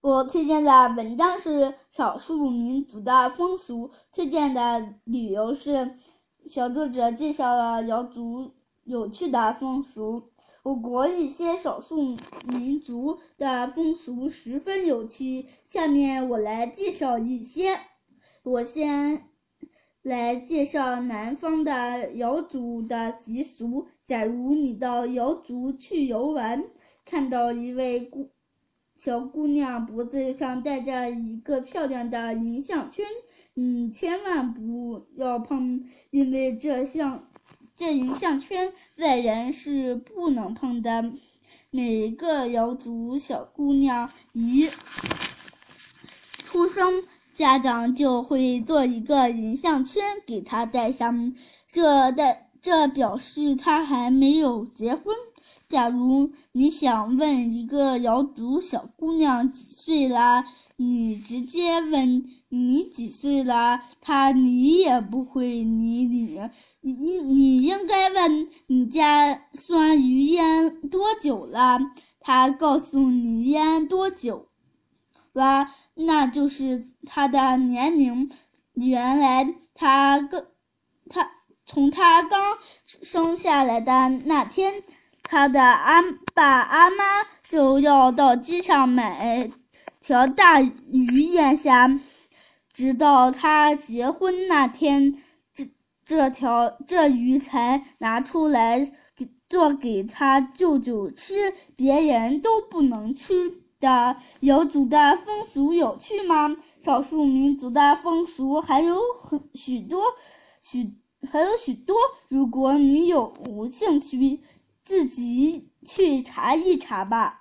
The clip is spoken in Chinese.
我推荐的文章是少数民族的风俗，推荐的理由是，小作者介绍了瑶族有趣的风俗。我国一些少数民族的风俗十分有趣，下面我来介绍一些。我先来介绍南方的瑶族的习俗。假如你到瑶族去游玩，看到一位姑。小姑娘脖子上戴着一个漂亮的银项圈，你千万不要碰，因为这项这银项圈外人是不能碰的。每个瑶族小姑娘一出生，家长就会做一个银项圈给她戴上，这代这表示她还没有结婚。假如你想问一个瑶族小姑娘几岁啦，你直接问你几岁啦，她理也不会理你。你你应该问你家酸鱼腌多久了，她告诉你腌多久了，那就是她的年龄。原来她刚她从她刚生下来的那天。他的阿爸阿妈就要到街上买条大鱼腌下，直到他结婚那天，这这条这鱼才拿出来给做给他舅舅吃，别人都不能吃的。瑶族的风俗有趣吗？少数民族的风俗还有很许多，许还有许多。如果你有无兴趣。自己去查一查吧。